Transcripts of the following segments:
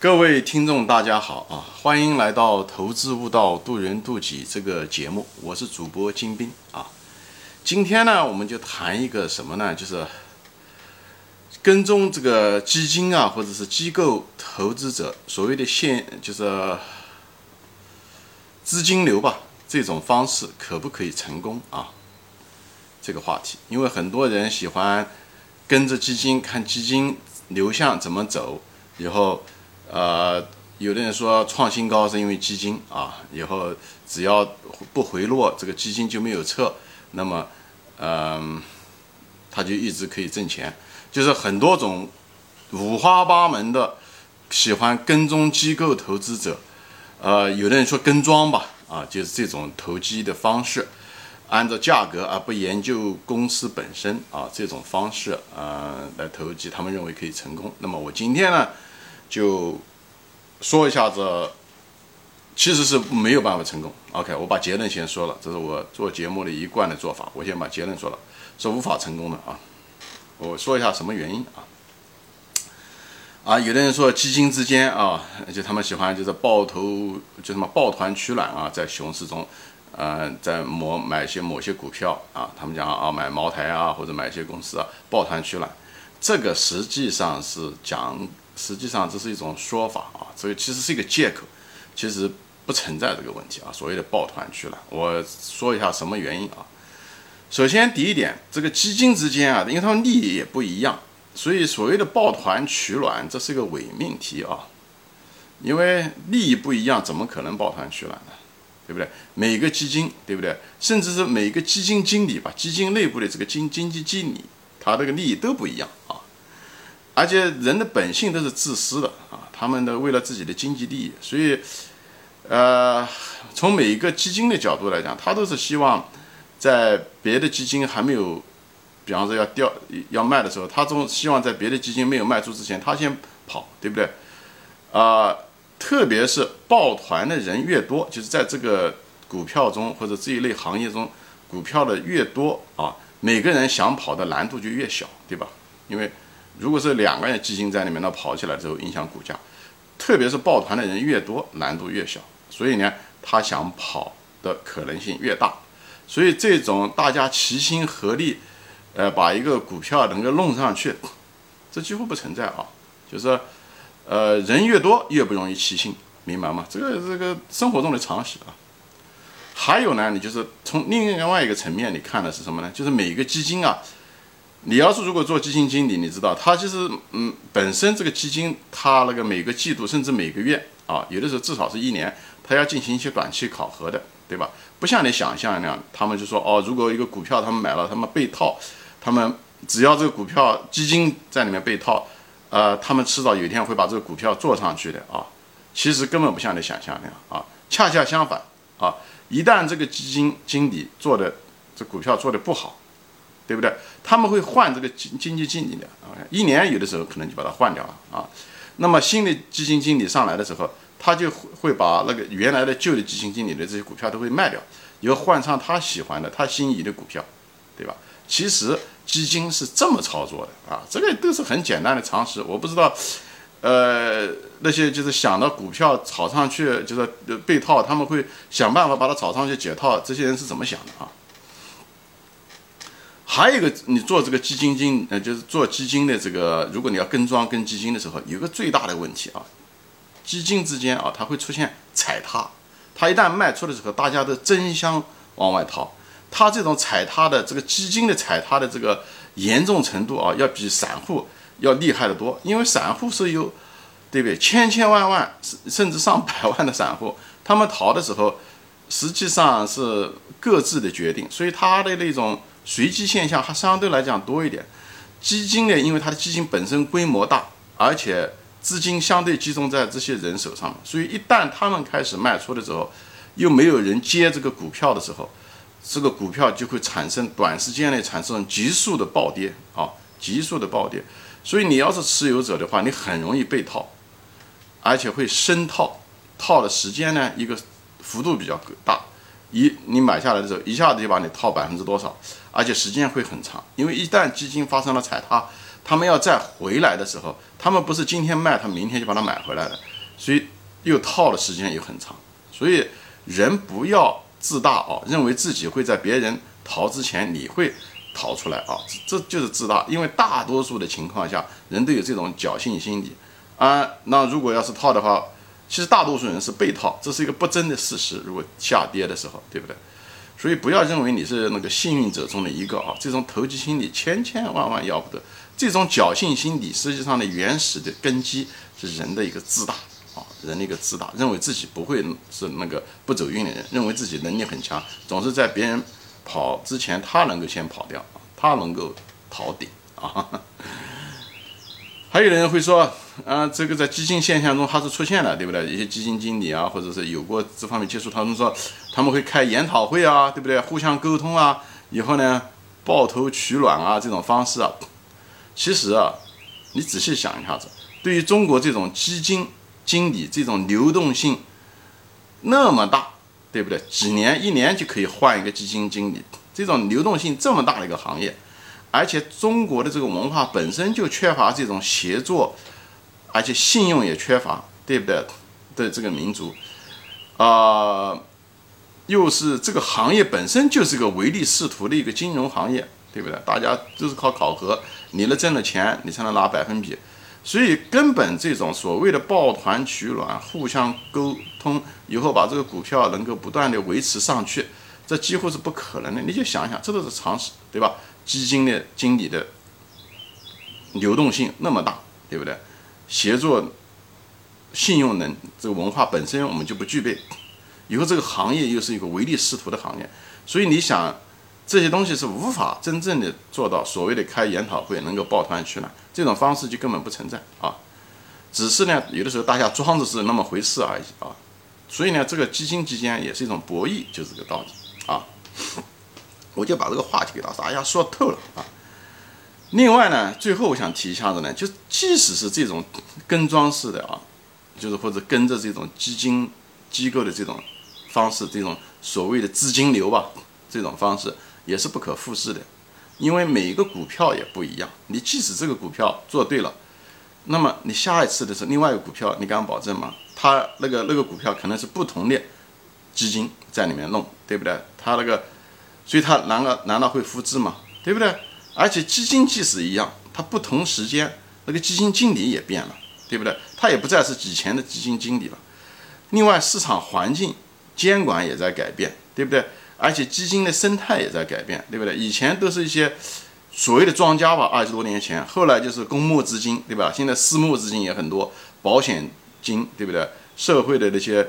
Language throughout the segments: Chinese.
各位听众，大家好啊！欢迎来到《投资悟道，渡人渡己》这个节目，我是主播金兵啊。今天呢，我们就谈一个什么呢？就是跟踪这个基金啊，或者是机构投资者所谓的现，就是资金流吧，这种方式可不可以成功啊？这个话题，因为很多人喜欢跟着基金看基金流向怎么走，以后。呃，有的人说创新高是因为基金啊，以后只要不回落，这个基金就没有撤，那么，嗯，他就一直可以挣钱。就是很多种五花八门的喜欢跟踪机构投资者，呃，有的人说跟庄吧，啊，就是这种投机的方式，按照价格而不研究公司本身啊，这种方式啊来投机，他们认为可以成功。那么我今天呢？就说一下子，其实是没有办法成功。OK，我把结论先说了，这是我做节目的一贯的做法。我先把结论说了，是无法成功的啊。我说一下什么原因啊？啊，有的人说基金之间啊，就他们喜欢就是抱头就什么抱团取暖啊，在熊市中，呃，在某买些某些股票啊，他们讲啊买茅台啊或者买一些公司啊抱团取暖，这个实际上是讲。实际上这是一种说法啊，这个其实是一个借口，其实不存在这个问题啊。所谓的抱团取暖，我说一下什么原因啊？首先第一点，这个基金之间啊，因为他们利益也不一样，所以所谓的抱团取暖，这是个伪命题啊。因为利益不一样，怎么可能抱团取暖呢？对不对？每个基金，对不对？甚至是每个基金经理吧，基金内部的这个经经济经理，他这个利益都不一样。而且人的本性都是自私的啊，他们的为了自己的经济利益，所以，呃，从每一个基金的角度来讲，他都是希望在别的基金还没有，比方说要掉要卖的时候，他总希望在别的基金没有卖出之前，他先跑，对不对？啊，特别是抱团的人越多，就是在这个股票中或者这一类行业中，股票的越多啊，每个人想跑的难度就越小，对吧？因为如果是两个人基金在里面，那跑起来之后影响股价，特别是抱团的人越多，难度越小，所以呢，他想跑的可能性越大。所以这种大家齐心合力，呃，把一个股票能够弄上去，这几乎不存在啊。就是，呃，人越多越不容易齐心，明白吗？这个这个生活中的常识啊。还有呢，你就是从另外一个层面你看的是什么呢？就是每个基金啊。你要是如果做基金经理，你知道他其实嗯，本身这个基金他那个每个季度甚至每个月啊，有的时候至少是一年，他要进行一些短期考核的，对吧？不像你想象那样，他们就说哦，如果一个股票他们买了，他们被套，他们只要这个股票基金在里面被套，呃，他们迟早有一天会把这个股票做上去的啊。其实根本不像你想象那样啊，恰恰相反啊，一旦这个基金经理做的这股票做的不好。对不对？他们会换这个经经济经理的啊，一年有的时候可能就把它换掉了啊。那么新的基金经理上来的时候，他就会把那个原来的旧的基金经理的这些股票都会卖掉，以后换上他喜欢的、他心仪的股票，对吧？其实基金是这么操作的啊，这个都是很简单的常识。我不知道，呃，那些就是想到股票炒上去就是被套，他们会想办法把它炒上去解套，这些人是怎么想的啊？还有一个，你做这个基金经，呃，就是做基金的这个，如果你要跟庄跟基金的时候，有个最大的问题啊，基金之间啊，它会出现踩踏，它一旦卖出的时候，大家都争相往外逃，它这种踩踏的这个基金的踩踏的这个严重程度啊，要比散户要厉害得多，因为散户是有，对不对？千千万万甚至上百万的散户，他们逃的时候，实际上是各自的决定，所以他的那种。随机现象还相对来讲多一点，基金呢，因为它的基金本身规模大，而且资金相对集中在这些人手上，所以一旦他们开始卖出的时候，又没有人接这个股票的时候，这个股票就会产生短时间内产生急速的暴跌啊，急速的暴跌。所以你要是持有者的话，你很容易被套，而且会深套，套的时间呢，一个幅度比较大。一你买下来的时候，一下子就把你套百分之多少，而且时间会很长，因为一旦基金发生了踩踏，他们要再回来的时候，他们不是今天卖，他明天就把它买回来了，所以又套的时间又很长。所以人不要自大哦，认为自己会在别人逃之前你会逃出来啊，这就是自大。因为大多数的情况下，人都有这种侥幸心理啊。那如果要是套的话，其实大多数人是被套，这是一个不争的事实。如果下跌的时候，对不对？所以不要认为你是那个幸运者中的一个啊，这种投机心理千千万万要不得。这种侥幸心理实际上的原始的根基是人的一个自大啊，人的一个自大，认为自己不会是那个不走运的人，认为自己能力很强，总是在别人跑之前他能够先跑掉，他能够逃顶啊。还有人会说，啊，这个在基金现象中它是出现了，对不对？一些基金经理啊，或者是有过这方面接触，他们说他们会开研讨会啊，对不对？互相沟通啊，以后呢抱头取暖啊，这种方式啊，其实啊，你仔细想一下子，对于中国这种基金经理这种流动性那么大，对不对？几年一年就可以换一个基金经理，这种流动性这么大的一个行业。而且中国的这个文化本身就缺乏这种协作，而且信用也缺乏，对不对？的这个民族，啊，又是这个行业本身就是个唯利是图的一个金融行业，对不对？大家都是靠考核，你了挣了钱，你才能拿百分比，所以根本这种所谓的抱团取暖、互相沟通，以后把这个股票能够不断的维持上去，这几乎是不可能的。你就想想，这都是常识，对吧？基金的经理的流动性那么大，对不对？协作、信用能这个文化本身我们就不具备，以后这个行业又是一个唯利是图的行业，所以你想这些东西是无法真正的做到所谓的开研讨会能够抱团取暖，这种方式就根本不存在啊！只是呢，有的时候大家装着是那么回事而已啊！所以呢，这个基金之间也是一种博弈，就是这个道理啊！我就把这个话题给到大家说透了啊。另外呢，最后我想提一下子呢，就即使是这种跟庄式的啊，就是或者跟着这种基金机构的这种方式，这种所谓的资金流吧，这种方式也是不可复制的，因为每一个股票也不一样。你即使这个股票做对了，那么你下一次的时候，另外一个股票，你敢保证吗？它那个那个股票可能是不同的基金在里面弄，对不对？它那个。所以它难道难道会复制吗？对不对？而且基金即使一样，它不同时间那个基金经理也变了，对不对？它也不再是以前的基金经理了。另外，市场环境监管也在改变，对不对？而且基金的生态也在改变，对不对？以前都是一些所谓的庄家吧，二十多年前，后来就是公募资金，对吧？现在私募资金也很多，保险金，对不对？社会的那些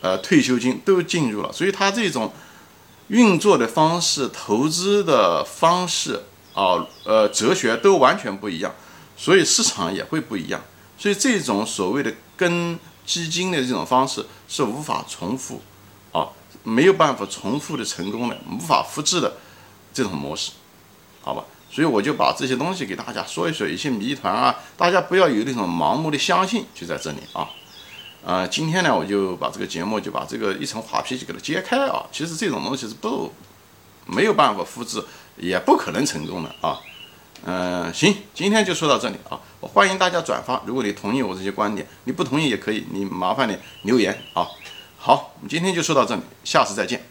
呃退休金都进入了，所以它这种。运作的方式、投资的方式啊，呃，哲学都完全不一样，所以市场也会不一样。所以这种所谓的跟基金的这种方式是无法重复，啊，没有办法重复的成功的，无法复制的这种模式，好吧？所以我就把这些东西给大家说一说，一些谜团啊，大家不要有那种盲目的相信，就在这里啊。呃，今天呢，我就把这个节目就把这个一层画皮就给它揭开啊。其实这种东西是不没有办法复制，也不可能成功的啊。嗯，行，今天就说到这里啊。我欢迎大家转发，如果你同意我这些观点，你不同意也可以，你麻烦你留言啊。好，我们今天就说到这里，下次再见。